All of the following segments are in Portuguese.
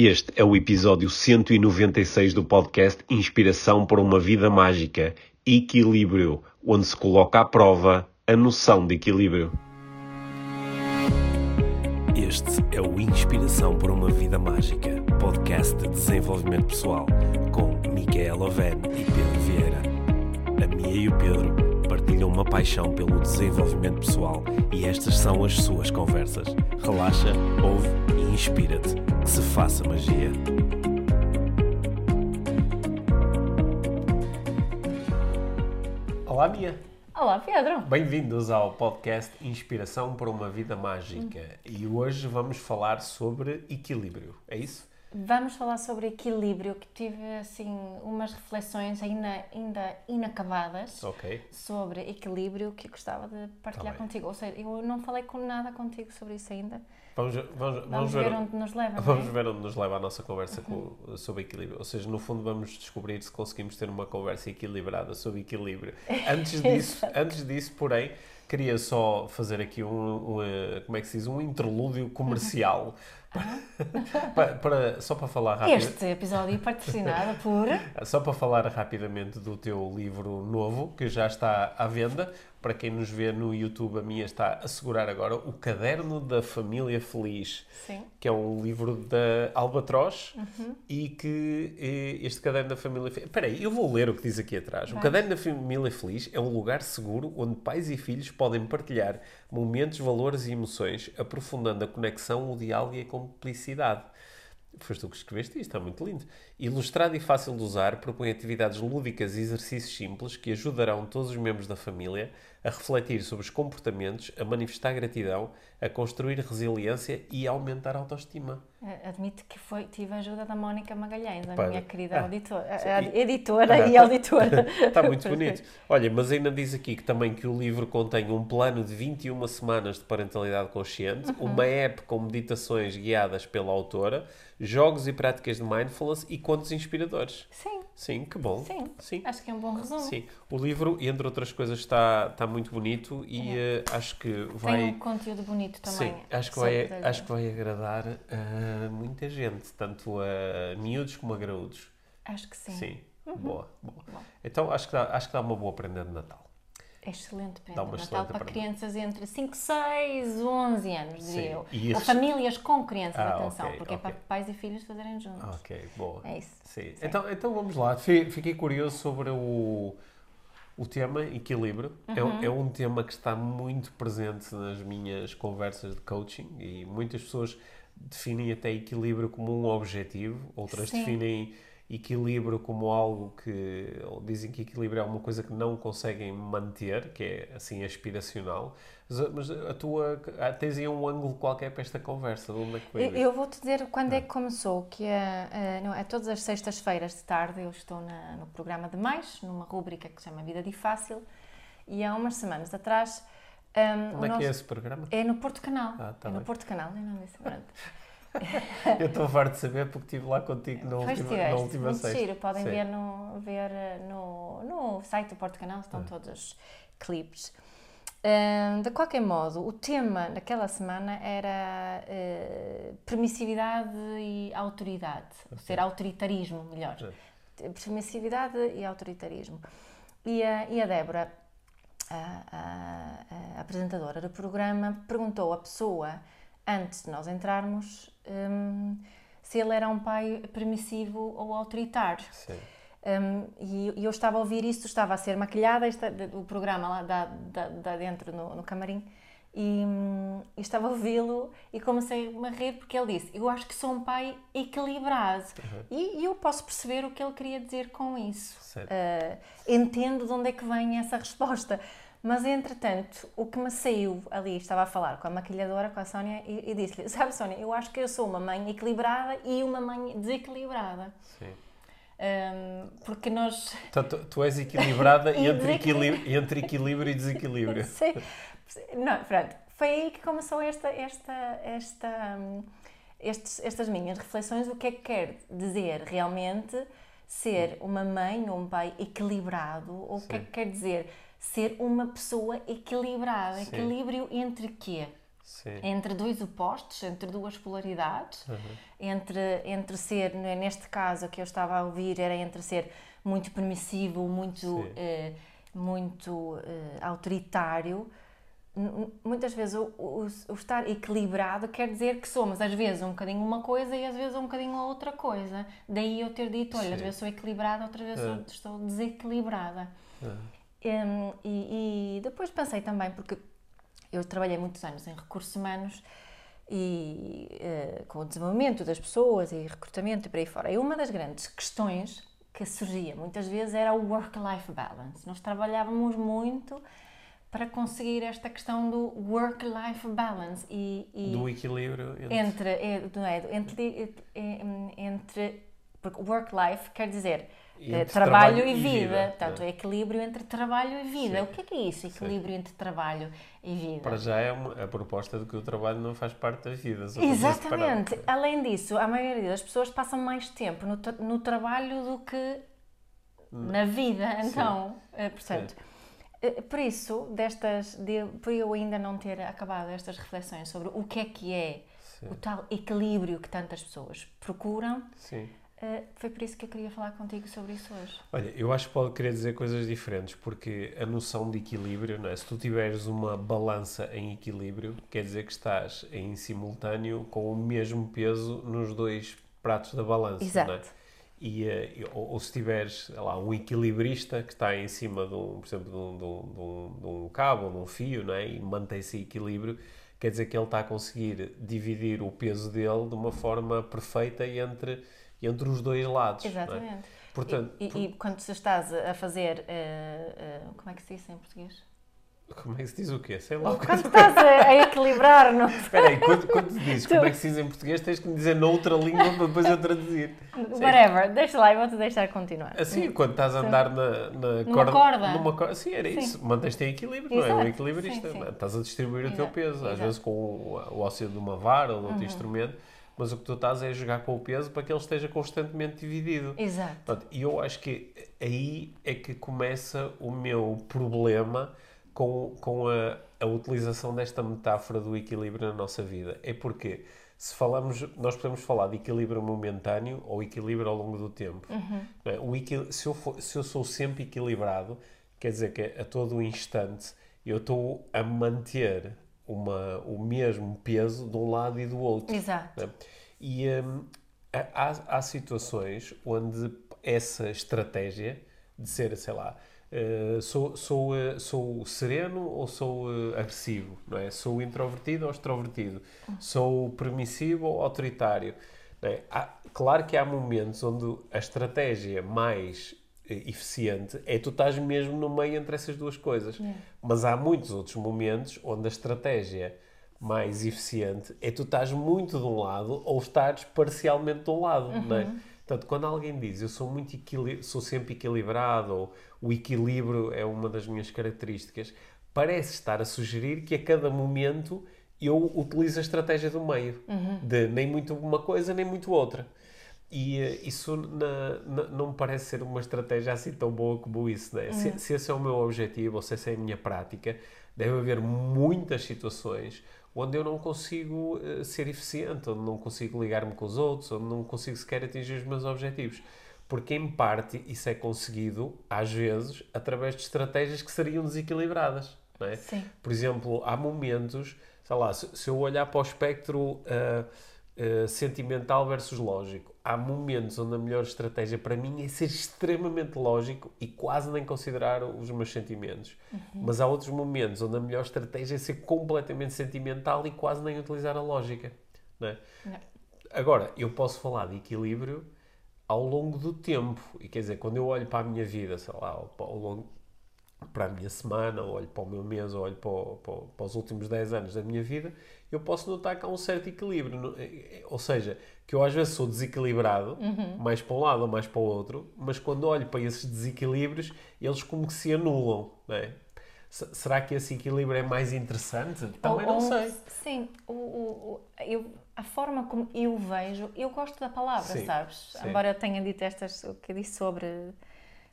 Este é o episódio 196 do podcast Inspiração para uma Vida Mágica Equilíbrio, onde se coloca à prova a noção de equilíbrio. Este é o Inspiração para uma Vida Mágica, podcast de desenvolvimento pessoal, com Micaela Oven e Pedro Vieira. A Mia e o Pedro partilham uma paixão pelo desenvolvimento pessoal e estas são as suas conversas. Relaxa, ouve inspira-te. Que se faça magia. Olá, Mia. Olá, Pedro. Bem-vindos ao podcast Inspiração para uma Vida Mágica. E hoje vamos falar sobre equilíbrio, é isso? Vamos falar sobre equilíbrio, que tive assim umas reflexões ainda, ainda inacabadas Ok. sobre equilíbrio que gostava de partilhar Tá contigo. Ou seja, eu não falei com nada contigo sobre isso ainda. Vamos, vamos, vamos, Vamos, ver, onde nos leva. não é? Vamos ver onde nos leva a nossa conversa com- sobre equilíbrio. Ou seja, no fundo, vamos descobrir se conseguimos ter uma conversa equilibrada sobre equilíbrio. Antes disso, antes disso porém, queria só fazer aqui um, um, eh, como é que se diz, um interlúdio comercial. para, para- só para falar rápido. Este episódio é patrocinado por. Só para falar rapidamente do teu livro novo, que já está à venda. Para quem nos vê no YouTube, a minha está a segurar agora o Caderno da Família Feliz, Sim. que é um livro da Albatroz Uhum. e que eh, este Caderno da Família Feliz... Espera aí, eu vou ler o que diz aqui atrás. O Vai. Caderno da Família Feliz é um lugar seguro onde pais e filhos podem partilhar momentos, valores e emoções, aprofundando a conexão, o diálogo e a cumplicidade. Foste tu que escreveste isto, está muito lindo. Ilustrado e fácil de usar, propõe atividades lúdicas e exercícios simples que ajudarão todos os membros da família a refletir sobre os comportamentos, a manifestar gratidão, a construir resiliência e a aumentar a autoestima. Admito que foi, tive a ajuda da Mónica Magalhães, a Pá, minha querida ah, auditora, e- editora Ah, e tá- auditora. Está muito bonito. Olha, mas ainda diz aqui que também que o livro contém um plano de 21 semanas de parentalidade consciente, uma app com meditações guiadas pela autora, jogos e práticas de mindfulness e contos inspiradores. Sim, Sim, que bom. sim, Sim. Acho que é um bom resumo. Sim, o livro, entre outras coisas, está, está muito bonito e eh, acho que vai. Tem um conteúdo bonito também. Sim, acho que, vai, poder acho que vai agradar a muita gente, tanto a miúdos como a graúdos. Acho que sim. Sim, boa, boa. Bom. Então acho que, dá, acho que dá uma boa prenda de Natal. Excelente prenda Dá uma Natal para prenda. crianças entre 5, 6, 11 anos, Sim, diria eu. e Ou famílias com crianças, Ah, atenção, ok, porque é ok. para pais e filhos fazerem juntos. Ok, boa. É isso. Sim. Então, então vamos lá. Fi- Fiquei curioso sobre o, o tema equilíbrio. É, Uhum. um- é um tema que está muito presente nas minhas conversas de coaching e muitas pessoas definem até equilíbrio como um objetivo, outras Sim. definem equilíbrio como algo que ou dizem que equilíbrio é uma coisa que não conseguem manter, que é assim aspiracional. Mas a- tua ah, tens aí um ângulo qualquer para esta conversa, de onde é que Eu, eu vou-te dizer quando é que começou, que é, eh, não, é todas as sextas-feiras de tarde, eu estou na- no programa de Mais, numa rúbrica que se chama Vida de Fácil, e há umas semanas atrás... ehm, Onde é que nosso- é esse programa? É no Porto Canal. Ah, tá é no bem. Porto Canal, não disse. Eu estou farto de saber porque estive lá contigo na Pois última, na tiveste, última muito sexta. giro. Podem Sim. ver, no, ver eh, no, no site do Porto Canal, Ah. estão todos os clipes. De qualquer modo, o tema daquela semana era eh, permissividade e autoridade, ou ser autoritarismo, melhor. Permissividade e autoritarismo. E a, e a Débora, a, a- a apresentadora do programa, perguntou à pessoa, antes de nós entrarmos, hum, se ele era um pai permissivo ou autoritário. Sim. Um, e, eu estava a ouvir isso, estava a ser maquilhada, o programa lá da, da, da dentro no, no camarim, e, hum, e estava a ouvi-lo e comecei-me a rir porque ele disse: Eu acho que sou um pai equilibrado. E, e eu posso perceber o que ele queria dizer com isso. Uh, entendo de onde é que vem essa resposta. Mas, entretanto, o que me saiu ali, estava a falar com a maquilhadora, com a Sónia, e, e disse-lhe: Sabe, Sónia, eu acho que eu sou uma mãe equilibrada e uma mãe desequilibrada. Sim. Um, porque nós. Então, tu, tu és equilibrada E entre, equilíbrio, entre equilíbrio e desequilíbrio. Sim. Não, pronto. Foi aí que começou esta, esta, esta, hum, estes, estas minhas reflexões. O que é que quer dizer realmente ser uma mãe ou um pai equilibrado? Ou o que é que quer dizer ser uma pessoa equilibrada? Sim. Equilíbrio entre quê? Sim. entre dois opostos, entre duas polaridades, Uhum. entre, entre ser, é, neste caso que eu estava a ouvir, era entre ser muito permissivo, muito, eh, muito eh, autoritário. Muitas vezes o, o- o estar equilibrado quer dizer que somos às vezes um bocadinho uma coisa e às vezes um bocadinho outra coisa. Daí eu ter dito, olha, às Sim. vezes sou equilibrada, outras vezes É. sou- estou desequilibrada. Uhum. Hum, e, e depois pensei também, porque eu trabalhei muitos anos em recursos humanos e eh, com o desenvolvimento das pessoas e recrutamento e por aí fora. E uma das grandes questões que surgia muitas vezes era o work-life balance. Nós trabalhávamos muito para conseguir esta questão do work-life balance e, e Do equilíbrio entre. entre, é, não é, entre, é, entre porque work-life quer dizer Eh, trabalho, trabalho e vida, vida, portanto, não é equilíbrio entre trabalho e vida. Sim. O que é que é isso, equilíbrio entre trabalho e vida? Para já é uma- a proposta de que o trabalho não faz parte da vida. Exatamente. Além disso, a maioria das pessoas passam mais tempo no, no trabalho do que na vida. Então, eh, portanto, eh, por isso, destas, de, por eu ainda não ter acabado estas reflexões sobre o que é que é Sim. o tal equilíbrio que tantas pessoas procuram, Sim. Eh, foi por isso que eu queria falar contigo sobre isso hoje. Olha, eu acho que pode querer dizer coisas diferentes, porque a noção de equilíbrio, não é? se tu tiveres uma balança em equilíbrio, quer dizer que estás em simultâneo com o mesmo peso nos dois pratos da balança. Exato. Não é? e, eh, ou, ou se tiveres lá, um equilibrista que está em cima de um, por exemplo, de um, de um- de um- cabo ou de um fio não é? e mantém-se em equilíbrio, quer dizer que ele está a conseguir dividir o peso dele de uma forma perfeita entre, entre os dois lados. é? Exatamente. Portanto, e, e- e quando se estás a fazer, eh, eh, como é que se diz em português? Como é que se diz o quê? Sei lá. Quando estás a, a equilibrar, não? Espera aí, quando, quando tu dizes como é que se diz em português, tens que me dizer noutra língua para depois eu traduzir. Whatever, deixa lá, eu vou-te deixar continuar. Assim, quando estás a andar na, na Numa corda. Numa corda. Sim, era Sim. isso. Mantens-te em equilíbrio, não é? Exato. Um equilibrista. Sim, sim. é? Estás a distribuir o teu Exato. peso, às Exato. Uhum. vezes com o, o auxílio de uma vara ou de outro instrumento, mas o que tu estás é jogar com o peso para que ele esteja constantemente dividido. Exato. E eu acho que aí é que começa o meu problema com, com a, a utilização desta metáfora do equilíbrio na nossa vida. É porque se falamos, nós podemos falar de equilíbrio momentâneo ou equilíbrio ao longo do tempo. Não é? O equil- se, eu for- se eu sou sempre equilibrado, quer dizer que a todo instante eu estou a manter uma, o mesmo peso de um lado e do outro. Exato. né? E hum, há, há situações onde essa estratégia de ser, sei lá, eh, sou, sou, eh, sou sereno ou sou eh, agressivo, não é? Sou introvertido ou extrovertido? Sou permissivo ou autoritário? é? Há- claro que há momentos onde a estratégia mais eficiente é tu estás mesmo no meio entre essas duas coisas. Mas há muitos outros momentos onde a estratégia mais eficiente é tu estás muito de um lado ou estás parcialmente de um lado, não é? Portanto, quando alguém diz eu sou muito sou sempre equilibrado ou o equilíbrio é uma das minhas características, parece estar a sugerir que a cada momento eu utilizo a estratégia do meio, de nem muito uma coisa nem muito outra. E eh, isso na- na- não me parece ser uma estratégia assim tão boa como isso. Né? Se, se esse é o meu objetivo ou se essa é a minha prática, deve haver muitas situações onde eu não consigo eh, ser eficiente, onde não consigo ligar-me com os outros, onde não consigo sequer atingir os meus objetivos. Porque, em parte, isso é conseguido, às vezes, através de estratégias que seriam desequilibradas. É? Por exemplo, há momentos, sei lá, se, se eu olhar para o espectro ah, ah, sentimental versus lógico, há momentos onde a melhor estratégia para mim é ser extremamente lógico e quase nem considerar os meus sentimentos. Mas há outros momentos onde a melhor estratégia é ser completamente sentimental e quase nem utilizar a lógica. Não é? Não. Agora, eu posso falar de equilíbrio ao longo do tempo. E quer dizer, quando eu olho para a minha vida, sei lá, ao longo, para a minha semana, ou olho para o meu mês, ou olho para, o- para o- para os últimos 10 anos da minha vida, eu posso notar que há um certo equilíbrio. Eh, Ou seja, que eu às vezes sou desequilibrado, mais para um lado ou mais para o outro, mas quando olho para esses desequilíbrios, eles como que se anulam. Não é? Se- Será que esse equilíbrio é mais interessante? Também Ou- não sei. Sim, o, o- eu, a forma como eu vejo, eu gosto da palavra, Sim, sabes? sim. Embora eu tenha dito estas, o que eu disse sobre,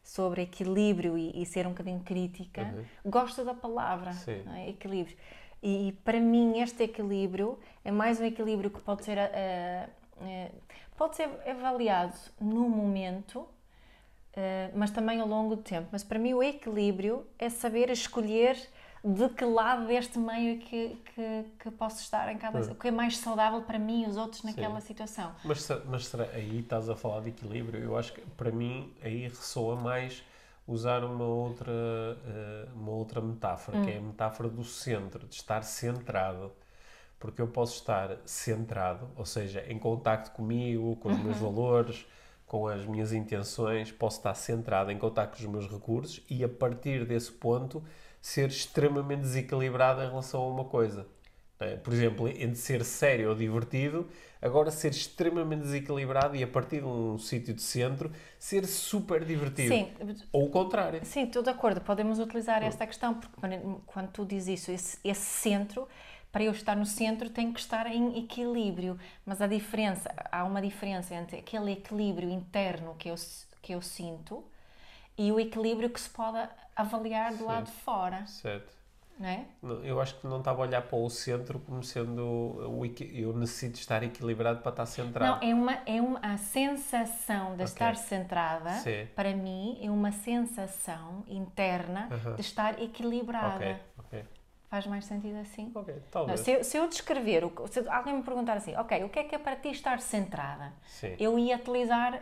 sobre equilíbrio e, e ser um bocadinho crítica, gosto da palavra, Uhum. É? equilíbrio. E, para mim este equilíbrio é mais um equilíbrio que pode ser, uh, uh, pode ser avaliado no momento, uh, mas também ao longo do tempo. Mas para mim o equilíbrio é saber escolher de que lado deste meio é que, que, que posso estar em cada. O que é mais saudável para mim e os outros naquela Sim. situação. Mas, mas será, aí estás a falar de equilíbrio? Eu acho que para mim aí ressoa mais usar uma outra, eh, uma outra metáfora, hum. que é a hum. metáfora do centro, de estar centrado. Porque eu posso estar centrado, ou seja, em contacto comigo, com os meus uhum. valores, com as minhas intenções, posso estar centrado em contacto com os meus recursos e a partir desse ponto ser extremamente desequilibrado em relação a uma coisa. É? Por exemplo, entre ser sério ou divertido, agora ser extremamente desequilibrado e a partir de um sítio de centro ser super divertido. Sim. Ou o contrário. Sim, estou de acordo. Podemos utilizar esta questão, porque quando tu dizes isso, esse, esse centro, para eu estar no centro, tenho que estar em equilíbrio. Mas a diferença, há uma diferença entre aquele equilíbrio interno que eu, que eu sinto e o equilíbrio que se pode avaliar do lado de fora. Certo. Não é? Eu acho que não estava a olhar para o centro como sendo o eu necessito estar equilibrado para estar centrado. Não, é uma é uma a sensação de okay. estar centrada. Sim. Para mim é uma sensação interna uh -huh. de estar equilibrada. Okay. Okay. Faz mais sentido assim? Ok, talvez. Não, se, eu, se, eu, descrever, se alguém me perguntar assim, ok, o que é que é para ti estar centrada? Sim. Eu ia utilizar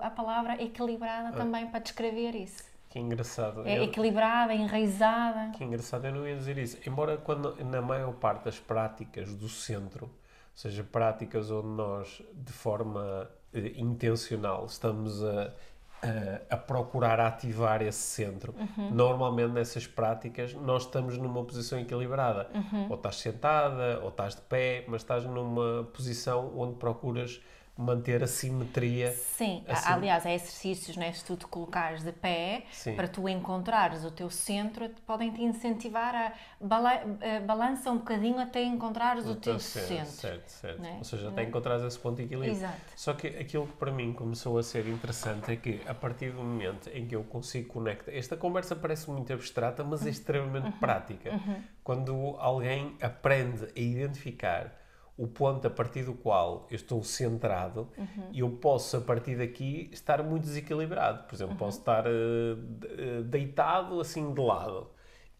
a palavra equilibrada ah. também para descrever isso. Que engraçado. É eu, equilibrada, enraizada. Que engraçado, eu não ia dizer isso. Embora quando, na maior parte das práticas do centro, ou seja, práticas onde nós, de forma eh, intencional, estamos a, a, a, procurar ativar esse centro, uhum. normalmente nessas práticas nós estamos numa posição equilibrada. Uhum. Ou estás sentada, ou estás de pé, mas estás numa posição onde procuras manter a simetria. Sim, aliás, há exercícios, né? se tu te colocares de pé, Sim. para tu encontrares o teu centro, podem te incentivar a bala balança um bocadinho até encontrares o, o teu centro. Certo, certo. Né? Ou seja, até encontrares esse ponto de equilíbrio. Exato. Só que aquilo que para mim começou a ser interessante é que a partir do momento em que eu consigo conectar, esta conversa parece muito abstrata, mas é extremamente uhum. prática. Uhum. Quando alguém aprende a identificar o ponto a partir do qual eu estou centrado uhum. e eu posso, a partir daqui, estar muito desequilibrado. Por exemplo, uhum. posso estar uh, deitado assim de lado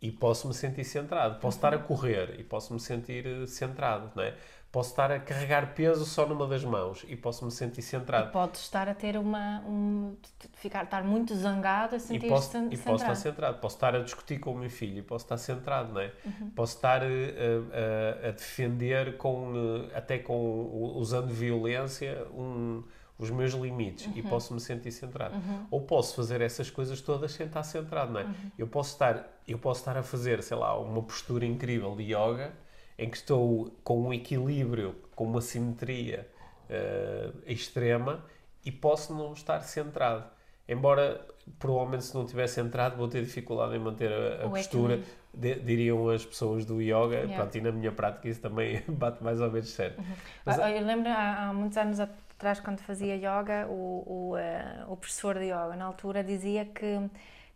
e posso me sentir centrado. Posso uhum. estar a correr e posso me sentir uh, centrado, não é? Posso estar a carregar peso só numa das mãos e posso me sentir centrado. E pode estar a ter uma. Um, ficar, estar muito zangado a sentir-se centrado. E posso estar centrado. Posso estar a discutir com o meu filho e posso estar centrado, não é? Uhum. Posso estar a, a, a defender, com, até com, usando violência, um, os meus limites uhum. e posso me sentir centrado. Uhum. Ou posso fazer essas coisas todas sem estar centrado, não é? Uhum. Eu, posso estar, eu posso estar a fazer, sei lá, uma postura incrível de yoga em que estou com um equilíbrio, com uma simetria uh, extrema e posso não estar centrado. Embora, provavelmente, se não estiver centrado, vou ter dificuldade em manter a, a postura, de, diriam as pessoas do yoga. Yeah. Pronto, e na minha prática isso também bate mais ou menos certo. Uhum. Mas, eu lembro há, há, muitos anos atrás, quando fazia yoga, o, o, uh, o professor de yoga, na altura, dizia que,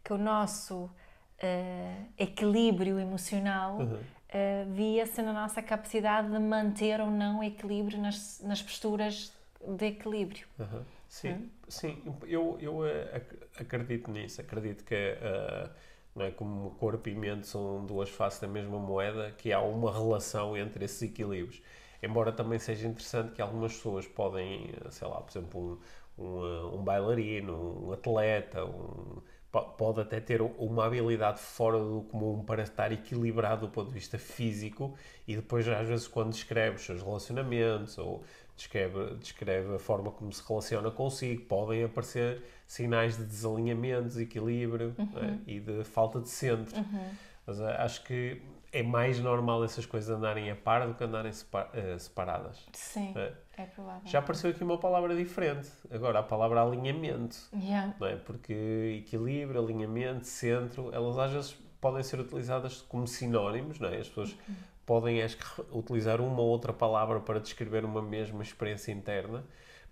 que o nosso uh, equilíbrio emocional. Uhum uh, via-se na nossa capacidade de manter ou não equilíbrio nas, nas posturas de equilíbrio. Uhum. Sim, hum? sim, eu, eu uh, acredito nisso, acredito que uh, não é, como corpo e mente são duas faces da mesma moeda, que há uma relação entre esses equilíbrios. Embora também seja interessante que algumas pessoas podem, sei lá, por exemplo, um, um, um bailarino, um atleta, um, pode até ter uma habilidade fora do comum para estar equilibrado do ponto de vista físico e depois às vezes quando descreve os seus relacionamentos ou descreve, descreve a forma como se relaciona consigo, podem aparecer sinais de desalinhamento, desequilíbrio é? uhum. e de falta de centro. Uhum. Mas eh, acho que é mais normal essas coisas andarem a par do que andarem eh, separadas. Sim. É? É provável. Já apareceu aqui uma palavra diferente. Agora, a palavra alinhamento. Yeah. Não é? Porque equilíbrio, alinhamento, centro, elas às vezes podem ser utilizadas como sinónimos, não é? As pessoas uhum. podem acho que, utilizar uma ou outra palavra para descrever uma mesma experiência interna,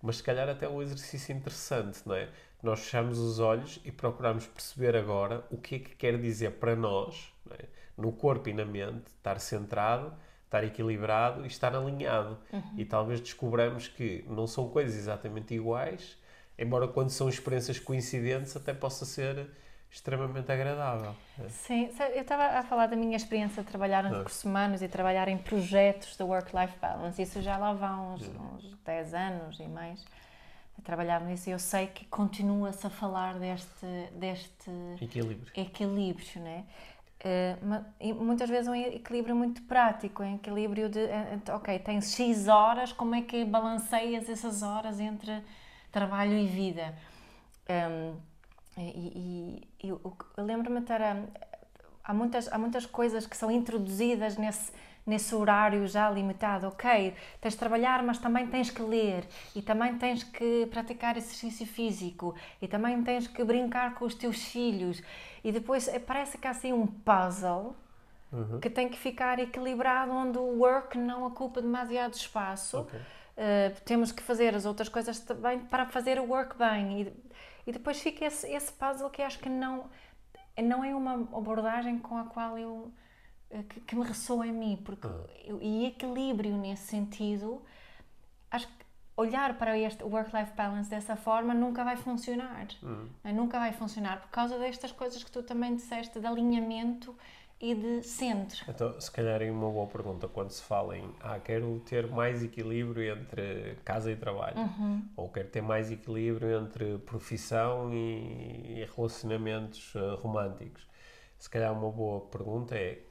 mas se calhar até um exercício interessante, não é? Nós fechamos os olhos e procuramos perceber agora o que é que quer dizer para nós é? No corpo e na mente, estar centrado, estar equilibrado e estar alinhado. Uhum. E talvez descobramos que não são coisas exatamente iguais, embora quando são experiências coincidentes até possa ser extremamente agradável. É. Sim, eu estava a falar da minha experiência de trabalhar nos recursos humanos e trabalhar em projetos de work-life balance. Isso já lá vão uns, uns 10 anos e mais a trabalhar nisso e eu sei que continua-se a falar deste, deste equilíbrio. equilíbrio né? Uh, muitas vezes é um equilíbrio muito prático, um equilíbrio de, eh, ok, tens X horas, como é que balanceias essas horas entre trabalho e vida? Um, e, e, eu, eu lembro-me de ter, há muitas, há muitas coisas que são introduzidas nesse, nesse horário já limitado. Ok, tens de trabalhar, mas também tens que ler, e também tens que praticar exercício físico, e também tens que brincar com os teus filhos. E depois eh, parece que há assim um puzzle uhum. que tem que ficar equilibrado, onde o work não ocupa demasiado espaço. Okay. Uh, temos que fazer as outras coisas também para fazer o work bem. E, e depois fica esse, esse puzzle que acho que não, não é uma abordagem com a qual eu que, que, me ressoa em mim, porque uhum. eu, e equilíbrio nesse sentido, acho que olhar para este work-life balance dessa forma nunca vai funcionar. Uhum. Nunca vai funcionar por causa destas coisas que tu também disseste de alinhamento e de centro. Então, se calhar é uma boa pergunta quando se fala em ah, quero ter mais equilíbrio entre casa e trabalho, uhum. ou quero ter mais equilíbrio entre profissão e, e relacionamentos uh, românticos. Se calhar uma boa pergunta é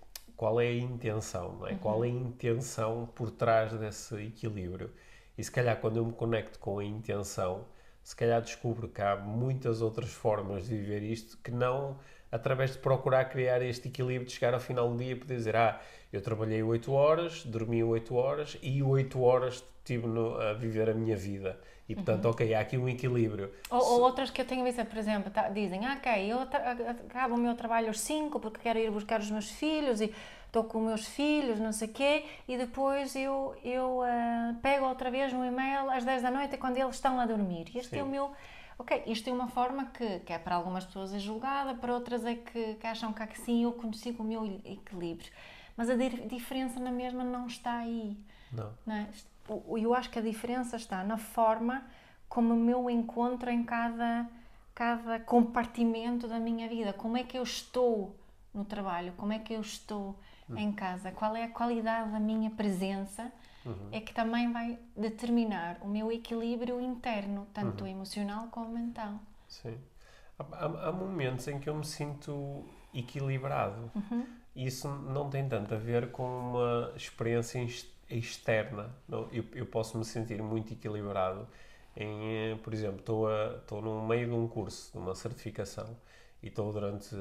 qual é a intenção, não é? Uhum. Qual é a intenção por trás desse equilíbrio? E se calhar quando eu me conecto com a intenção, se calhar descubro que há muitas outras formas de viver isto que não através de procurar criar este equilíbrio de chegar ao final do dia e poder dizer ah, eu trabalhei 8 horas, dormi 8 horas e 8 horas estive no, a viver a minha vida. E portanto, uhum. ok, há aqui um equilíbrio. Ou, ou, outras que eu tenho visto, por exemplo, tá, dizem, ah, ok, eu acabo o meu trabalho às 5 porque quero ir buscar os meus filhos e estou com os meus filhos, não sei o quê, e depois eu, eu uh, pego outra vez no e-mail às 10 da noite quando eles estão a dormir. Este Sim. é o meu. Ok, isto é uma forma que, que é para algumas pessoas é julgada, para outras é que, que acham que assim eu consigo o meu equilíbrio. Mas a diferença na mesma não está aí. Não. não é? Eu acho que a diferença está na forma como eu encontro em cada, cada compartimento da minha vida. Como é que eu estou no trabalho? Como é que eu estou uhum. em casa? Qual é a qualidade da minha presença? Uhum. É que também vai determinar o meu equilíbrio interno, tanto uhum. emocional como mental. Sim. Há, há, momentos em que eu me sinto equilibrado. Uhum. Isso não tem tanto a ver com uma experiência externa. Não, eu, eu posso me sentir muito equilibrado em, eh, por exemplo, estou, a, estou no meio de um curso, de uma certificação, e estou durante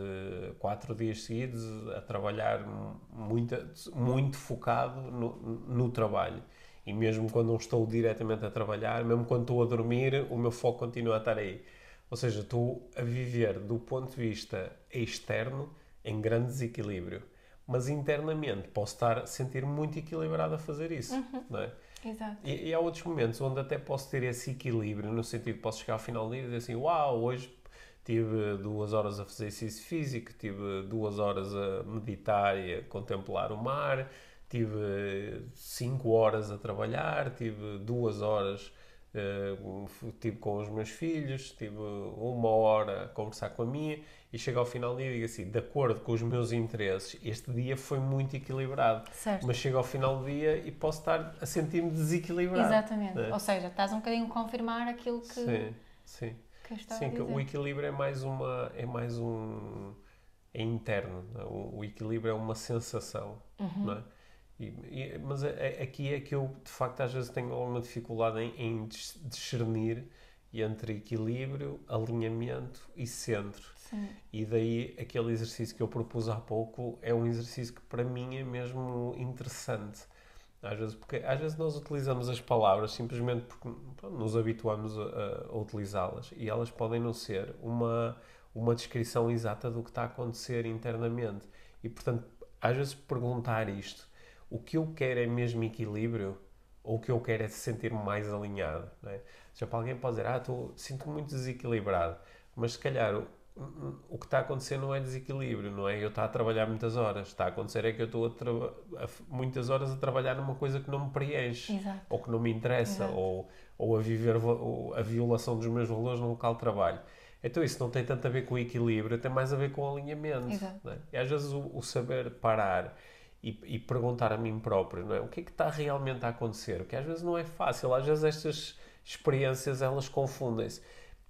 quatro dias seguidos a trabalhar muito, muito focado no, no trabalho. E mesmo quando não estou diretamente a trabalhar, mesmo quando estou a dormir, o meu foco continua a estar aí. Ou seja, estou a viver do ponto de vista externo em grande desequilíbrio. Mas internamente posso estar a sentir muito equilibrado a fazer isso. Uhum. Não é? Exato. E, e, há outros momentos onde até posso ter esse equilíbrio, no sentido de posso chegar ao final do dia e dizer assim: Uau, hoje tive duas horas a fazer exercício físico, tive duas horas a meditar e a contemplar o mar, tive cinco horas a trabalhar, tive duas horas uh, tive com os meus filhos, tive uma hora a conversar com a minha e chego ao final do dia e digo assim, de acordo com os meus interesses, este dia foi muito equilibrado. Certo. Mas chego ao final do dia e posso estar a sentir-me desequilibrado. Exatamente. Né? Ou seja, estás um bocadinho a confirmar aquilo que... Sim, sim. Sim, que o equilíbrio é mais uma é mais um é interno. É? O, o, equilíbrio é uma sensação, uhum. não é? E, e, mas aqui é que eu de facto às vezes tenho alguma dificuldade em, em discernir entre equilíbrio, alinhamento e centro. Sim. E daí aquele exercício que eu propus há pouco é um exercício que para mim é mesmo interessante às vezes, porque às vezes nós utilizamos as palavras simplesmente porque pronto, nos habituamos a, a utilizá-las e elas podem não ser uma, uma descrição exata do que está a acontecer internamente. E portanto, às vezes perguntar isto, o que eu quero é mesmo equilíbrio ou o que eu quero é se sentir mais alinhado? Não é? Já para alguém pode dizer, ah, sinto-me muito desequilibrado, mas se calhar o que está a acontecer não é desequilíbrio, não é eu estar a trabalhar muitas horas. Está a acontecer é que eu estou a a muitas horas a trabalhar numa coisa que não me preenche, Exato. ou que não me interessa, Exato. ou, ou a viver ou a violação dos meus valores no local de trabalho. Então isso não tem tanto a ver com equilíbrio, tem mais a ver com alinhamento. Exato. não é? E às vezes o, o saber parar e, e perguntar a mim próprio, não é? O que é que está realmente a acontecer? O que às vezes não é fácil, às vezes estas experiências elas confundem-se.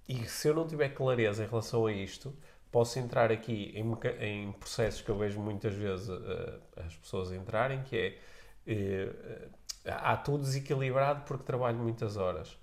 E se eu não tiver clareza em relação a isto, posso entrar aqui em, em processos que eu vejo muitas vezes eh, as pessoas entrarem, que é eh, há tudo desequilibrado porque trabalho muitas horas.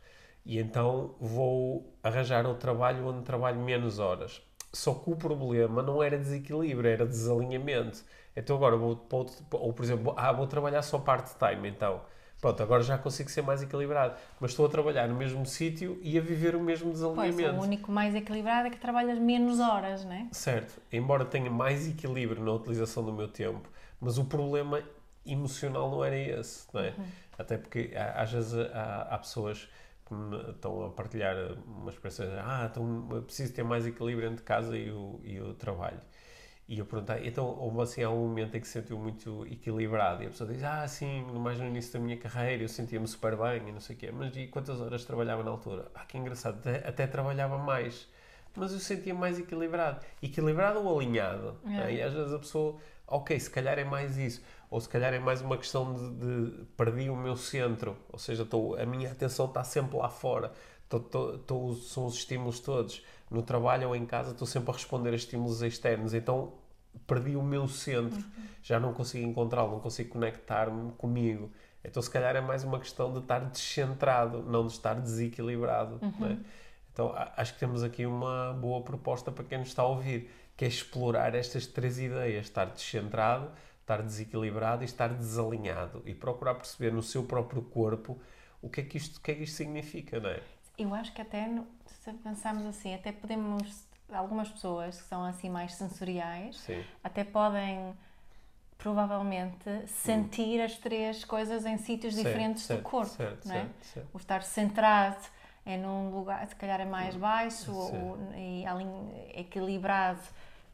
E então vou arranjar outro trabalho onde trabalho menos horas. Só que o problema não era desequilíbrio, era desalinhamento. Então agora vou outro, ou por exemplo, ah, vou trabalhar só part-time, então. Pronto, agora já consigo ser mais equilibrado. Mas estou a trabalhar no mesmo sítio e a viver o mesmo Pois, desalinhamento. o único mais equilibrado é que trabalhas menos horas, não é? Certo, embora tenha mais equilíbrio na utilização do meu tempo, mas o problema emocional não era esse, não é? Até porque há- às vezes há, há pessoas estão a partilhar uma experiência, ah, então preciso ter mais equilíbrio entre casa e o, e o trabalho. E eu perguntei, então houve assim, há um momento em que se sentiu muito equilibrado e a pessoa diz, ah, sim, mais no início da minha carreira eu sentia-me super bem e não sei o quê, mas e quantas horas trabalhava na altura? Ah, que engraçado, até, até trabalhava mais mas eu sentia mais equilibrado. Equilibrado ou alinhado. É. né? E às vezes a pessoa, ok, se calhar é mais isso. Ou se calhar é mais uma questão de, de perdi o meu centro. Ou seja, estou, a minha atenção está sempre lá fora. Estou, estou, estou- são os estímulos todos. No trabalho ou em casa estou sempre a responder a estímulos externos. Então perdi o meu centro. Já não consigo encontrá-lo, não consigo conectar-me comigo. Então se calhar é mais uma questão de estar descentrado, não de estar desequilibrado. é? Então a- acho que temos aqui uma boa proposta para quem nos está a ouvir, que é explorar estas três ideias: estar descentrado, estar desequilibrado e estar desalinhado. E procurar perceber no seu próprio corpo o que é que isto, o que é que isto significa, não é? Eu acho que até, se pensarmos assim, até podemos, algumas pessoas que são assim mais sensoriais, Sim. até podem provavelmente sentir as três coisas em sítios Certo, diferentes certo, do corpo, certo, não é? O estar centrado é num lugar, se calhar é mais baixo, Sim. ou, e equilibrado,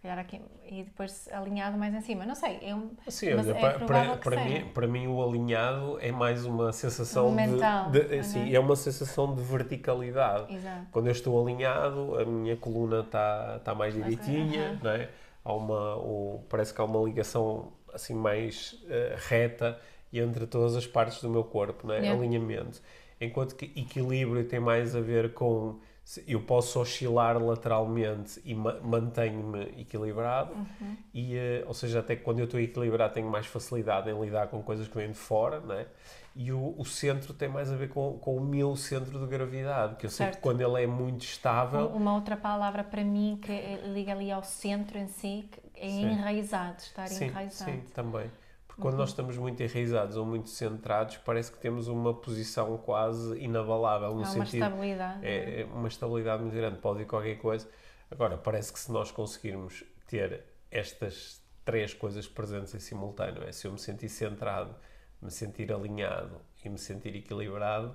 calhar aqui, e depois alinhado mais em cima. Não sei, é um, Sim, mas é para, para, para mim, para mim o alinhado é mais uma sensação Mental, de, de não sim, é? uma sensação de verticalidade. Exato. Quando eu estou alinhado, a minha coluna está tá mais direitinha, não é? Há uma, parece que há uma ligação assim mais eh, reta entre todas as partes do meu corpo, não é? Yeah. Alinhamento. Enquanto que equilíbrio tem mais a ver com eu posso oscilar lateralmente e ma- mantenho-me equilibrado, Uhum. e, eh, ou seja, até quando eu estou equilibrado tenho mais facilidade em lidar com coisas que vêm de fora, não é? E o, o centro tem mais a ver com, com o meu centro de gravidade, que eu sei que Certo. quando ele é muito estável, Uma outra palavra para mim que é- liga ali ao centro em si que é Sim. enraizado, estar sim, enraizado. sim, também. Porque quando Uhum. nós estamos muito enraizados ou muito centrados, parece que temos uma posição quase inabalável, no Há uma sentido estabilidade. é? é, é uma estabilidade muito grande, pode ir qualquer coisa. Agora, parece que se nós conseguirmos ter estas três coisas presentes em simultâneo, é se eu me sentir centrado, me sentir alinhado e me sentir equilibrado,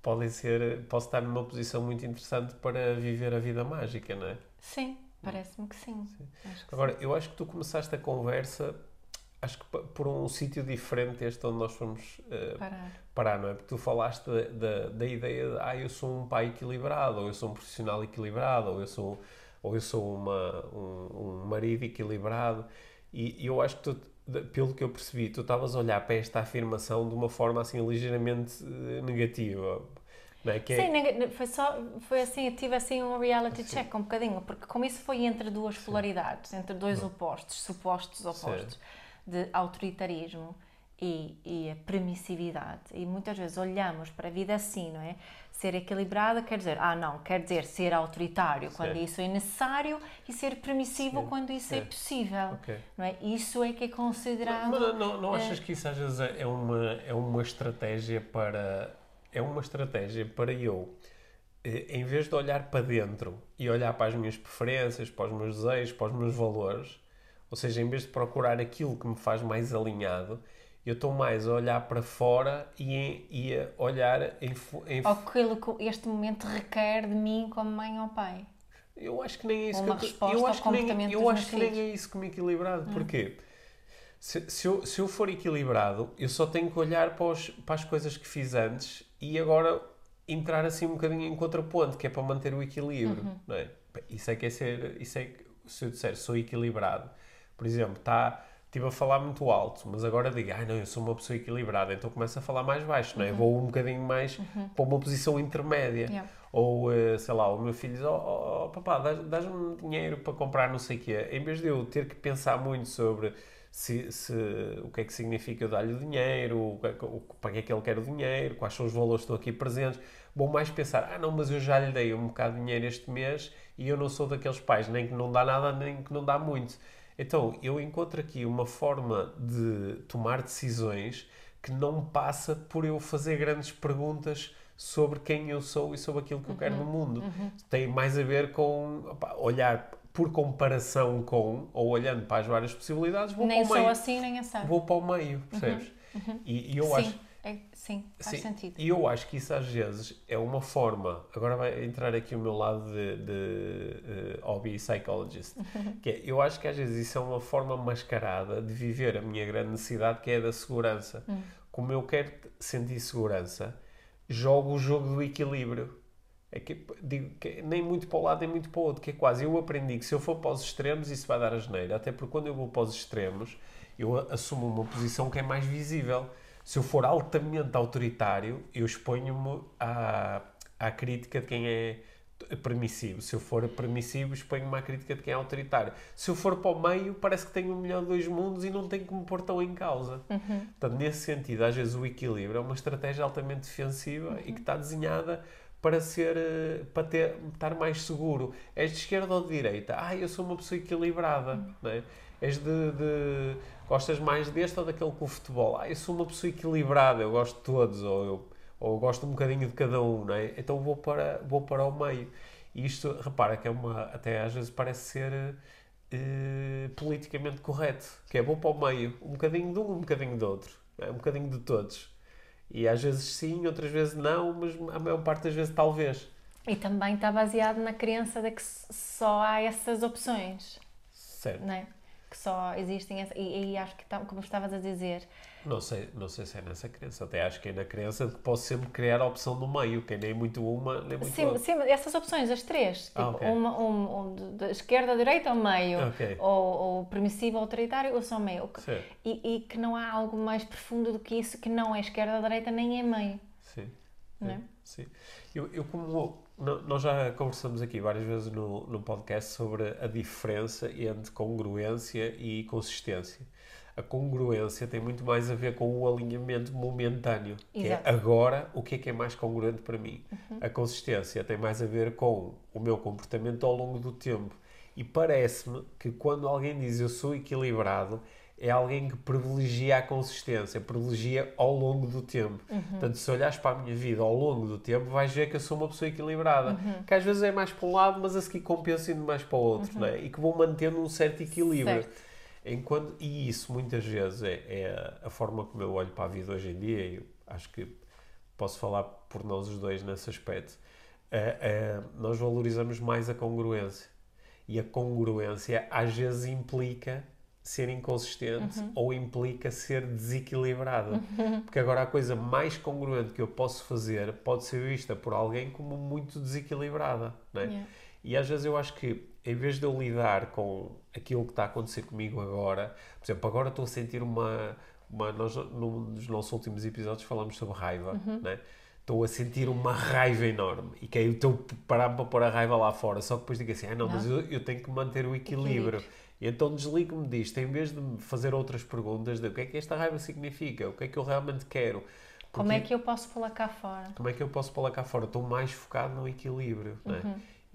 podem ser, posso estar numa posição muito interessante para viver a vida mágica, não é? Sim, parece-me que sim. Acho que Agora, eu acho que tu começaste a conversa, acho que por um sítio diferente deste onde nós fomos sim. Parar. parar, não é? Porque tu falaste da, da, da ideia de, ah, eu sou um pai equilibrado, ou eu sou um profissional equilibrado, ou eu sou, ou eu sou uma, um, um marido equilibrado, e, e eu acho que tu, pelo que eu percebi, tu estavas a olhar para esta afirmação de uma forma assim ligeiramente eh, negativa, não é? Que é- Sim, foi só, foi assim, tive assim um reality check um bocadinho, porque como isso foi entre duas polaridades, entre dois opostos, supostos opostos, de autoritarismo e, e a permissividade, e muitas vezes olhamos para a vida assim, não é? Ser equilibrado quer dizer, ah não, quer dizer ser autoritário quando Certo. isso é necessário e ser permissivo quando isso é certo. possível, Ok. não é? Isso é que é considerado... Mas não, não, não achas que isso às vezes é uma, é uma estratégia para. É uma estratégia para eu, eh, em vez de olhar para dentro e olhar para as minhas preferências, para os meus desejos, para os meus valores, ou seja, em vez de procurar aquilo que me faz mais alinhado, eu estou mais a olhar para fora e, e a olhar em, em aquilo que este momento requer de mim como mãe ou pai. Eu acho que nem é isso Ou que uma eu, eu acho que nem, eu acho que nem é isso que me equilibrado. Porquê? Se, se, eu, se eu for equilibrado, eu só tenho que olhar para, os- para as coisas que fiz antes e agora entrar assim um bocadinho em contraponto, que é para manter o equilíbrio. Uhum. Não é? Isso é que é ser. Isso é que, se eu disser sou equilibrado, por exemplo, está. Estive a falar muito alto, mas agora digo, ai não, eu sou uma pessoa equilibrada, então começo a falar mais baixo, não é? Vou um bocadinho mais para uma posição intermédia. Uhum. Yeah. Ou, eh, sei lá, o meu filho diz, oh, oh, oh, papá, dás- dás-me dinheiro para comprar não sei o quê. Em vez de eu ter que pensar muito sobre se, se- o que é que significa eu dar-lhe o dinheiro, o é o- para que é que ele quer o dinheiro, quais são os valores que estão aqui presentes, vou mais pensar, ah não, mas eu já lhe dei um bocado de dinheiro este mês e eu não sou daqueles pais, nem que não dá nada, nem que não dá muito. Então, eu encontro aqui uma forma de tomar decisões que não passa por eu fazer grandes perguntas sobre quem eu sou e sobre aquilo que eu quero no mundo. Tem mais a ver com opá, olhar por comparação com, ou olhando para as várias possibilidades, vou Nem para o sou meio. assim, nem assado. Vou para o meio, percebes? E, e eu sim, acho é- sim, faz Sim, sentido. E eu acho que isso às vezes é uma forma. Agora vai entrar aqui o meu lado de, de eh, hobby psychologist. Que é, eu acho que às vezes isso é uma forma mascarada de viver a minha grande necessidade, que é a da segurança. Como eu quero sentir segurança, jogo o jogo do equilíbrio. É que, digo, que nem muito para o lado, nem muito para o outro. Que é quase. Eu aprendi que se eu for para os extremos, isso vai dar a geneira. Até porque quando eu vou para os extremos, eu assumo uma posição que é mais visível. Se eu for altamente autoritário, eu exponho-me à, à crítica de quem é permissivo. Se eu for permissivo, exponho-me à crítica de quem é autoritário. Se eu for para o meio, parece que tenho o melhor de dois mundos e não tenho que me pôr tão em causa. Portanto, nesse sentido, às vezes o equilíbrio é uma estratégia altamente defensiva e que está desenhada para ser para ter, estar mais seguro. És de esquerda ou de direita? Ah, eu sou uma pessoa equilibrada. Não é? És de, de- Gostas mais deste ou daquele com o futebol? Ah, eu sou uma pessoa equilibrada, eu gosto de todos, ou eu, ou eu gosto um bocadinho de cada um, não é? Então vou para, vou para o meio. E isto, repara, que é uma, até às vezes parece ser eh, politicamente correto, que é vou para o meio, um bocadinho de um, um bocadinho de outro, é? um bocadinho de todos. E às vezes sim, outras vezes não, mas a maior parte das vezes talvez. E também está baseado na crença de que só há essas opções, Certo. não é? Que só existem essa, e, e acho que, tá- como estavas a dizer, Não sei, não sei se é nessa crença. Até acho que é na crença que posso sempre criar a opção no meio, que é nem muito uma, nem muito sim, outra. sim, essas opções, as três, tipo, Ah, ok. uma, um, um de- esquerda, direita ou meio, Ok. ou, ou permissivo, autoritário, ou só meio. E, e que não há algo mais profundo do que isso, que não é esquerda, direita, nem é meio. Sim. Não é? Sim. Eu, eu como nós já conversamos aqui várias vezes no, no podcast sobre a diferença entre congruência e consistência. A congruência tem muito mais a ver com o alinhamento momentâneo, que Exato. é agora o que é que é mais congruente para mim. A consistência tem mais a ver com o meu comportamento ao longo do tempo. E parece-me que quando alguém diz eu sou equilibrado, é alguém que privilegia a consistência, privilegia ao longo do tempo. Portanto, se olhares para a minha vida ao longo do tempo, vais ver que eu sou uma pessoa equilibrada. Que às vezes é mais para um lado, mas a seguir compensa indo mais para o outro, não é? E que vou mantendo um certo equilíbrio. Certo. Enquanto, e isso muitas vezes é, é a forma como eu olho para a vida hoje em dia, e acho que posso falar por nós os dois nesse aspecto. É, é, nós valorizamos mais a congruência. E a congruência às vezes implica ser inconsistente ou implica ser desequilibrado. Porque agora a coisa mais congruente que eu posso fazer pode ser vista por alguém como muito desequilibrada. Não é? Yeah. E às vezes eu acho que, em vez de eu lidar com aquilo que está a acontecer comigo agora, por exemplo, agora estou a sentir uma. uma nós, num dos nossos últimos episódios, falamos sobre raiva, né? Estou a sentir uma raiva enorme e que aí eu estou a parar para pôr a raiva lá fora. Só que depois digo assim: ah, não, mas eu, eu tenho que manter o equilíbrio. Equilíbrio. E então desligo-me disto, em vez de fazer outras perguntas de o que é que esta raiva significa, o que é que eu realmente quero. Como é Porque- que eu posso pô-la cá fora? como é que eu posso pôr lá cá fora? Estou mais focado no equilíbrio, não é?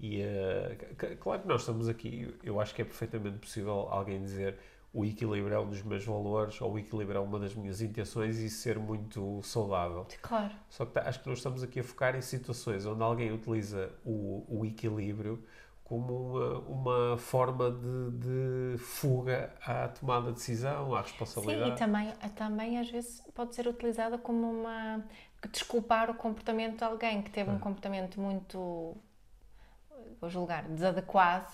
E eh, c- c- claro que nós estamos aqui, eu acho que é perfeitamente possível alguém dizer o equilíbrio é um dos meus valores ou o equilíbrio é uma das minhas intenções e ser muito saudável. Claro. Só que tá- acho que nós estamos aqui a focar em situações onde alguém utiliza o, o equilíbrio como uma, uma forma de, de fuga à tomada de decisão, à Sim, responsabilidade. e também, também às vezes pode ser utilizada como uma. desculpar o comportamento de alguém que teve um comportamento muito vou julgar, desadequado,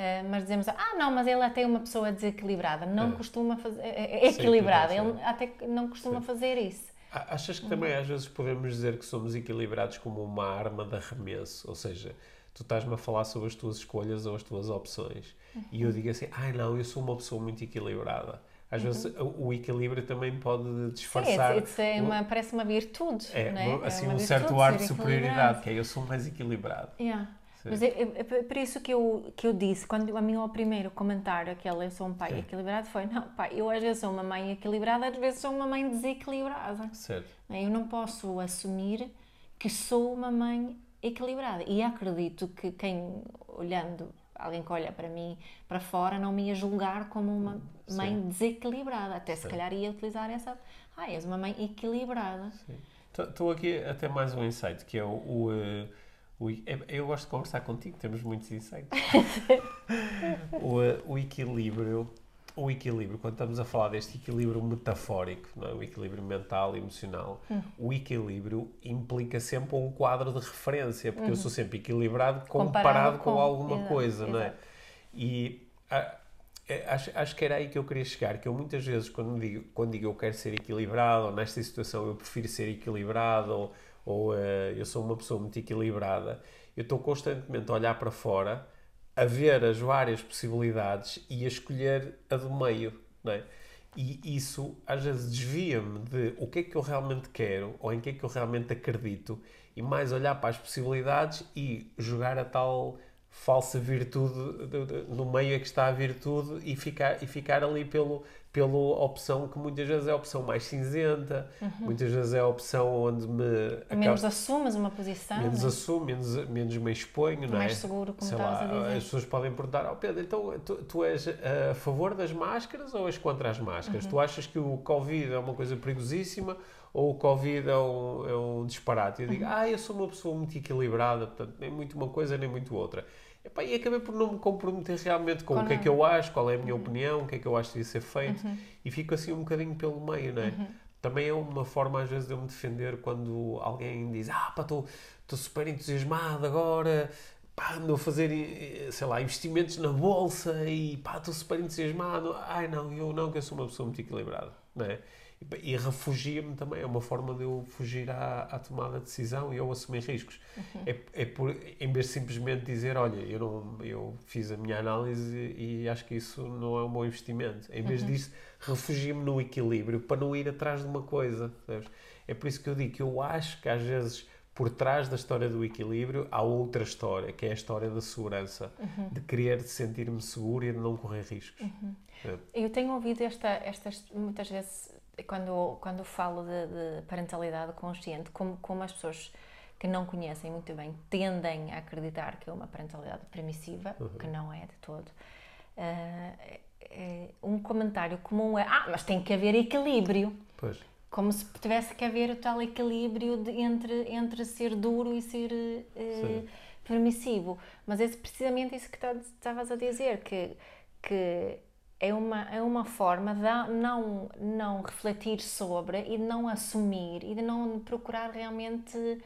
uh, mas dizemos, ah, não, mas ele até é uma pessoa desequilibrada, não é. costuma fazer, é, é equilibrada, ele até não costuma Sim. fazer isso. Achas que também às vezes podemos dizer que somos equilibrados como uma arma de arremesso? Ou seja, tu estás-me a falar sobre as tuas escolhas ou as tuas opções uhum. e eu digo assim, ai ah, não, eu sou uma pessoa muito equilibrada. Às uhum. vezes o equilíbrio também pode disfarçar. Sim, é uma, parece uma virtude. É, não é? assim, é um certo ar de superioridade, que é eu sou mais equilibrado. Yeah. Mas é, é, é, por isso que eu, que eu disse, quando a mim o primeiro comentário aquele eu sou um pai Sim. equilibrado foi, não, pai, eu às vezes sou uma mãe equilibrada, às vezes sou uma mãe desequilibrada. Certo. Eu não posso assumir que sou uma mãe equilibrada. E acredito que quem, olhando, alguém que olha para mim para fora, não me ia julgar como uma mãe Sim. desequilibrada. Até se calhar ia utilizar essa, ah, és uma mãe equilibrada. Estou aqui até mais um insight, que é o, o uh eu gosto de conversar contigo, temos muitos insights. o, o, equilíbrio, o equilíbrio, quando estamos a falar deste equilíbrio metafórico, não é? o equilíbrio mental e emocional, hum. o equilíbrio implica sempre um quadro de referência, porque uhum. eu sou sempre equilibrado comparado, comparado com, com, alguma exato, coisa, exato. não é? E a, é, acho, acho que era aí que eu queria chegar, que eu muitas vezes, quando digo, quando digo eu quero ser equilibrado, ou nesta situação eu prefiro ser equilibrado, ou ou uh, eu sou uma pessoa muito equilibrada, eu estou constantemente a olhar para fora, a ver as várias possibilidades e a escolher a do meio, não é? E isso às vezes desvia-me de o que é que eu realmente quero ou em que é que eu realmente acredito e mais olhar para as possibilidades e jogar a tal falsa virtude no meio é que está a virtude e ficar, e ficar ali pelo, pela opção que muitas vezes é a opção mais cinzenta, uhum. muitas vezes é a opção onde me. Menos assumes uma posição. Menos né? assumo, menos, menos me exponho, não é? Mais seguro, como estavas a dizer. As pessoas podem perguntar: oh Pedro, então tu, tu, és a favor das máscaras ou és contra as máscaras? Uhum. Tu achas que o Covid é uma coisa perigosíssima ou o Covid é um, é um disparate? Eu digo: uhum. ah, eu sou uma pessoa muito equilibrada, portanto, nem muito uma coisa nem muito outra. Epá, e acabei por não me comprometer realmente com, com o que é que eu acho, qual é a minha uhum. opinião, o que é que eu acho que devia ser feito, uhum. e fico assim um bocadinho pelo meio, não é? Uhum. Também é uma forma, às vezes, de eu me defender quando alguém diz: Ah, pá, estou super entusiasmado agora, pá, ando a fazer, eh, sei lá, investimentos na bolsa e pá, estou super entusiasmado. Ai, não, eu não, que eu sou uma pessoa muito equilibrada, não é? E, refugia-me também, é uma forma de eu fugir à, à tomada de decisão e eu assumir riscos. Uhum. É, é por, em vez de simplesmente dizer, olha, eu, não, eu fiz a minha análise e, acho que isso não é um bom investimento. Em vez uhum. disso, refugio-me no equilíbrio para não ir atrás de uma coisa. Sabes? É por isso que eu digo que eu acho que às vezes por trás da história do equilíbrio há outra história, que é a história da segurança, uhum. de querer sentir-me seguro e de não correr riscos. Uhum. É. Eu tenho ouvido esta, estas muitas vezes quando, quando falo de, de, parentalidade consciente, como, como as pessoas que não conhecem muito bem tendem a acreditar que é uma parentalidade permissiva, uhum. que não é de todo. Uh, um comentário comum é: ah, mas tem que haver equilíbrio. Pois. Como se tivesse que haver o tal equilíbrio de, entre, entre ser duro e ser uh, permissivo. Mas é precisamente isso que tá, estavas a dizer, que, que é uma, é uma forma de não, não refletir sobre e de não assumir e de não procurar realmente uh,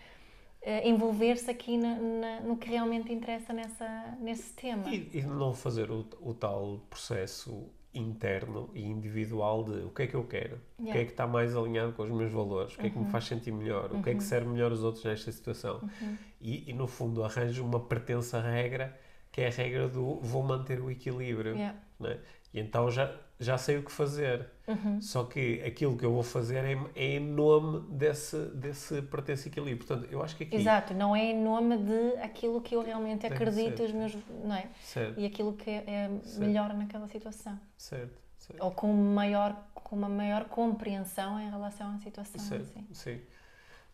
envolver-se aqui na, na, no que realmente interessa nessa, nesse tema. E, e não fazer o, o, tal processo interno e individual de o que é que eu quero, yeah. o que é que está mais alinhado com os meus valores, o que é que me uhum. faz sentir melhor, uhum. o que é que uhum. serve melhor os outros nesta situação. Uhum. E, e, no fundo arranjo uma pertença regra que é a regra do vou manter o equilíbrio. Yeah. Né? E então já, já sei o que fazer. Uhum. Só que aquilo que eu vou fazer é, é, em nome desse, desse pertence equilíbrio. Portanto, eu acho que aqui... Exato, não é em nome de aquilo que eu realmente acredito, os meus, não é? Certo. E aquilo que é melhor naquela situação. Certo. certo. Ou com, maior, com uma maior compreensão em relação à situação. Certo. Assim. Sim.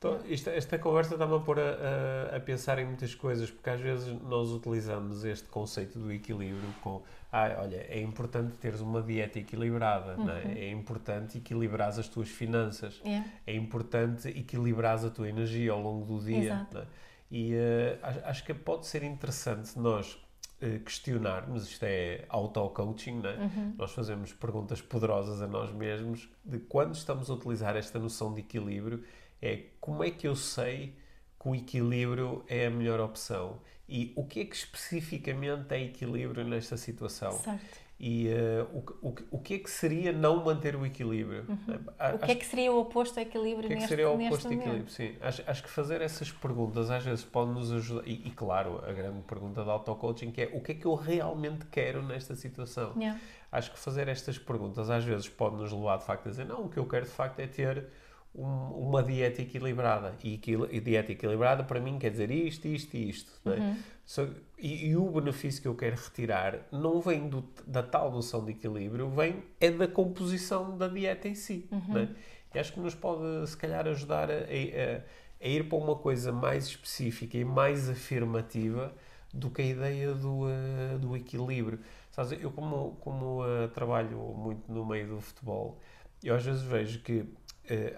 Então, esta, esta conversa está-me a pôr a, a, a, pensar em muitas coisas, porque às vezes nós utilizamos este conceito do equilíbrio com ah, olha, é importante teres uma dieta equilibrada, uhum. é? é? importante equilibrar as tuas finanças, yeah. é importante equilibrar a tua energia ao longo do dia. É? E uh, acho que pode ser interessante nós uh, questionarmos, isto é auto-coaching, é? uhum. nós fazemos perguntas poderosas a nós mesmos de quando estamos a utilizar esta noção de equilíbrio, é como é que eu sei que o equilíbrio é a melhor opção. E o que é que especificamente é equilíbrio nesta situação? Certo. E uh, o, o, o que é que seria não manter o equilíbrio? Uhum. o que é que seria o oposto ao equilíbrio o que é que neste, seria o neste oposto ao momento? equilíbrio? Sim, acho, acho que fazer essas perguntas às vezes pode nos ajudar. E, e, claro, a grande pergunta do auto-coaching que é o que é que eu realmente quero nesta situação? Yeah. Acho que fazer estas perguntas às vezes pode nos levar de facto a dizer não, o que eu quero de facto é ter uma dieta equilibrada. E, equil e, dieta equilibrada para mim quer dizer isto, isto e isto. É? Uhum. So, e, e, o benefício que eu quero retirar não vem do, da tal noção de equilíbrio, vem é da composição da dieta em si. Uhum. É? E acho que nos pode, se calhar, ajudar a, a, a, ir para uma coisa mais específica e mais afirmativa do que a ideia do, uh, do equilíbrio. Sabes, eu, como, como uh, trabalho muito no meio do futebol, eu às vezes vejo que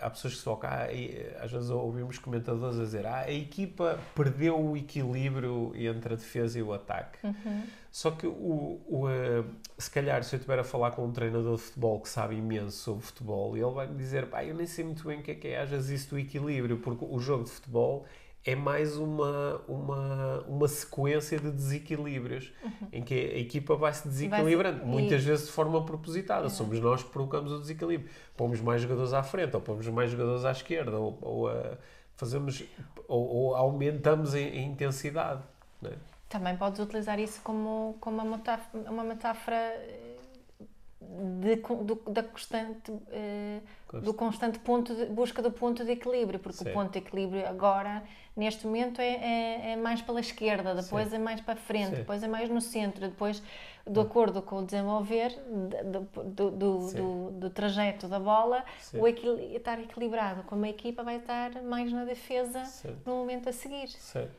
há pessoas que se focam, ah, às vezes ouvimos comentadores a dizer ah, a equipa perdeu o equilíbrio entre a defesa e o ataque. Uhum. Só que, o, o uh, se calhar, se eu estiver a falar com um treinador de futebol que sabe imenso sobre futebol, ele vai me dizer, pá, eu nem sei muito bem o que é que é às vezes isso do equilíbrio, porque o jogo de futebol é mais uma, uma, uma sequência de desequilíbrios uhum. em que a equipa vai se desequilibrando, vai muitas e... vezes de forma propositada. Somos nós que provocamos o desequilíbrio. Pomos mais jogadores à frente, ou pomos mais jogadores à esquerda, ou, ou uh, fazemos, ou, ou, aumentamos a, a intensidade. É? Também podes utilizar isso como, como uma metáfora, uma metáfora de, do, da constante, uh, do constante ponto de, busca do ponto de equilíbrio, porque Sim. o ponto de equilíbrio agora, neste momento, é, é, é mais pela esquerda, depois Sim. é mais para frente, Sim. depois é mais no centro, depois, de acordo com o desenvolver do, do, do, do trajeto da bola, o equil estar equilibrado, como a equipa vai estar mais na defesa no momento a seguir. Certo,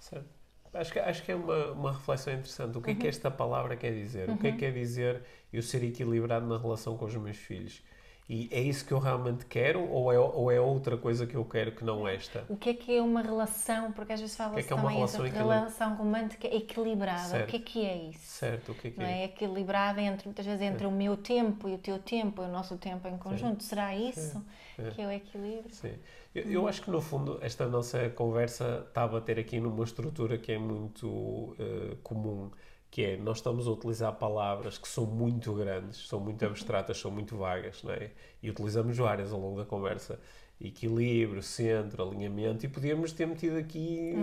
certo. Acho que, acho que é uma, uma reflexão interessante. O que uhum. é que uhum. esta palavra quer dizer? Uhum. O que é que quer dizer eu ser equilibrado na relação com os meus filhos? E é isso que eu realmente quero ou é, ou é outra coisa que eu quero que não esta? O que é que é uma relação? Porque às vezes fala-se é que é também relação, relação romântica equilibrada. Certo. O que é que é isso? Certo, o que é que não é? é? Equilibrada entre, muitas vezes entre é. o meu tempo e o teu tempo e o nosso tempo em conjunto. Sim. Será isso é. que é o equilíbrio? Sim. Eu, eu, acho que no fundo esta nossa conversa está a bater aqui numa estrutura que é muito uh, comum que é nós estamos a utilizar palavras que são muito grandes, são muito abstratas, são muito vagas, não é? E utilizamos várias ao longo da conversa. Equilíbrio, centro, alinhamento, e podíamos ter metido aqui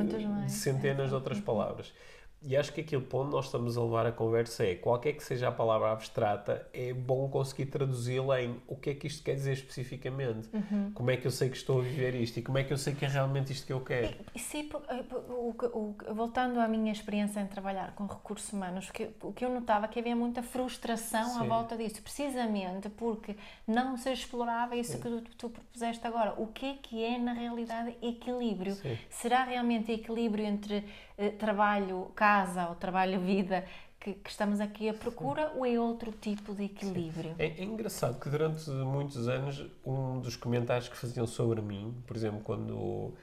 centenas é. de outras palavras. E acho que aquilo para onde nós estamos a levar a conversa é, qualquer que seja a palavra abstrata, é bom conseguir traduzi-la em o que é que isto quer dizer especificamente. Uhum. Como é que eu sei que estou a viver isto e como é que eu sei que é realmente isto que eu quero. E, sim, eh, voltando à minha experiência em trabalhar com recursos humanos, que, o que eu notava é que havia muita frustração sim. à volta disso, precisamente porque não se explorava isso sim. que tu, tu propuseste agora. O que é que é, na realidade, equilíbrio? Sim. Será realmente equilíbrio entre trabalho, casa ou trabalho, vida que, que, estamos aqui à procura Sim. ou é outro tipo de equilíbrio? É, é, engraçado que durante muitos anos um dos comentários que faziam sobre mim, por exemplo, quando uh,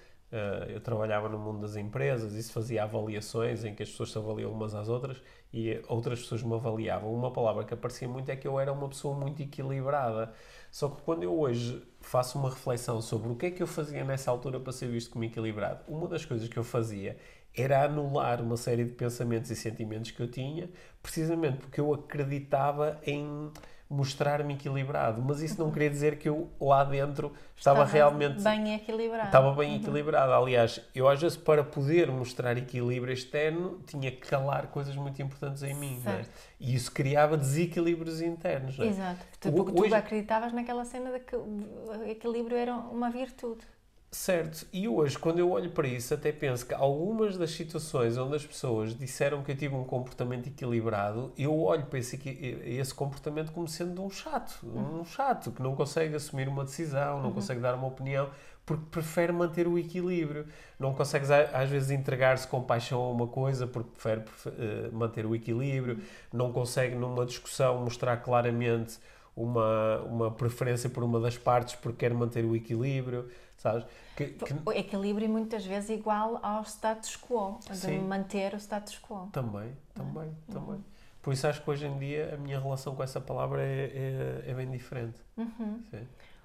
eu trabalhava no mundo das empresas e se fazia avaliações em que as pessoas se avaliam umas às outras e outras pessoas me avaliavam, uma palavra que aparecia muito é que eu era uma pessoa muito equilibrada. Só que quando eu hoje faço uma reflexão sobre o que é que eu fazia nessa altura para ser visto como equilibrado, uma das coisas que eu fazia era anular uma série de pensamentos e sentimentos que eu tinha, precisamente porque eu acreditava em mostrar-me equilibrado, mas isso não uhum. queria dizer que eu lá dentro estava, estava realmente bem equilibrado. Estava bem uhum. equilibrado. Aliás, eu às vezes para poder mostrar equilíbrio externo tinha que calar coisas muito importantes em mim, é? E isso criava desequilíbrios internos, é? Exato. Porque tu, hoje... tu acreditavas naquela cena de que o equilíbrio era uma virtude. Certo, e hoje, quando eu olho para isso, até penso que algumas das situações onde as pessoas disseram que eu tive um comportamento equilibrado, eu olho para esse, esse comportamento como sendo um chato, um chato que não consegue assumir uma decisão, não uhum. consegue dar uma opinião, porque prefere manter o equilíbrio. Não consegue, às vezes, entregar-se com paixão a uma coisa porque prefere uh, manter o equilíbrio, não consegue, numa discussão, mostrar claramente uma, uma preferência por uma das partes porque quer manter o equilíbrio sabes? Que, que... O equilíbrio muita vezes igual ao status quo, de Sim. manter o status quo. Também, também, uhum. também. Por isso acho que hoje em dia a minha relação com essa palavra é, é, é bem diferente. Uhum.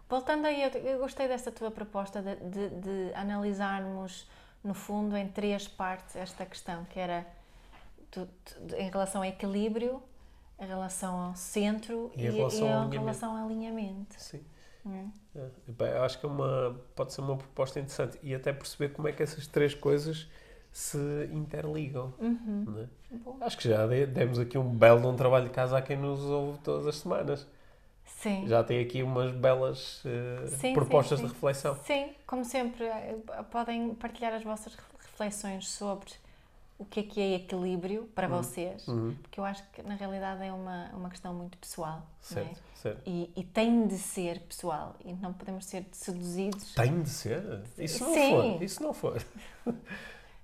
Voltando aí, eu, gostei dessa tua proposta de, de, de analisarmos no fundo, em três partes esta questão, que era tu- tu- em relação ao equilíbrio, em relação ao centro E e, em relação e ao em alinhamento. relação ao alinhamento. Sim. É. Bem, eu acho que é uma, pode ser uma proposta interessante e até perceber como é que essas três coisas se interligam. Uhum. é? Acho que já de- demos aqui um belo um trabalho de casa a quem nos ouve todas as semanas. Sim. Já tem aqui umas belas eh, Sim, propostas sim, de reflexão. Sim, como sempre, eh, podem partilhar as vossas reflexões sobre o que é que é equilíbrio para vocês, Uhum. porque eu acho que na realidade é uma, uma questão muito pessoal. é? Certo, certo. E, e tem de ser pessoal e não podemos ser seduzidos. Tem de ser? Isso não Sim. for. Isso não for.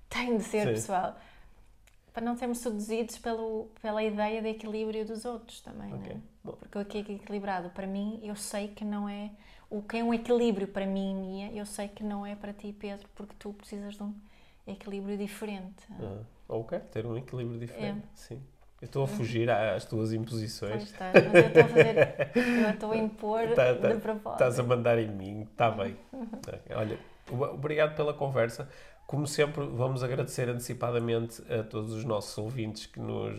Tem de ser Sim. pessoal. Para não sermos seduzidos pelo, pela ideia de equilíbrio dos outros também, Ok. não é? Porque o que é equilibrado para mim, eu sei que não é. O que é um equilíbrio para mim e minha, eu sei que não é para ti, Pedro, porque tu precisas de um equilíbrio diferente. Ah, ou quero ter um equilíbrio diferente. É. Sim. Eu estou a fugir às tuas imposições. está, mas eu estou a fazer. Eu estou a impor Tá, tá. de propósito. Estás a mandar em mim, está bem. Ok, Olha, obrigado pela conversa. Como sempre, vamos agradecer antecipadamente a todos os nossos ouvintes que nos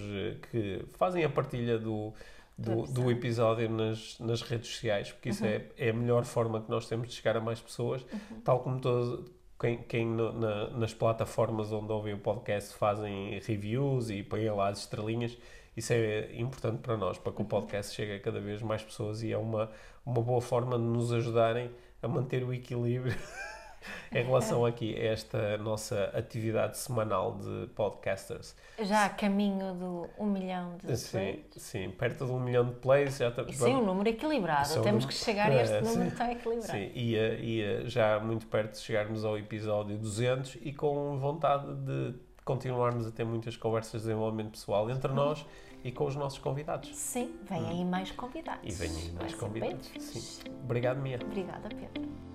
que fazem a partilha do, do, Do episódio nas, nas redes sociais, porque isso é, é a melhor forma que nós temos de chegar a mais pessoas, tal como todos, quem, quem no- na- nas plataformas onde ouvem o podcast fazem reviews e põem lá as estrelinhas. Isso é importante para nós, para que o podcast chegue a cada vez mais pessoas e é uma, uma boa forma de nos ajudarem a manter o equilíbrio em relação aqui a esta nossa atividade semanal de podcasters. Já a caminho do um milhão de Sim, plays. sim, perto de um milhão de plays já está. Isso é um número equilibrado. É Temos número- que chegar a este É, número sim. tão equilibrado. Sim, ia, ia já muito perto de chegarmos ao episódio 200 e com vontade de continuarmos a ter muitas conversas de desenvolvimento pessoal entre nós e com os nossos convidados. Sim, vem aí mais convidados. E venham aí mais Vai convidados. Sim. Obrigado, Mia. Obrigada, Pedro.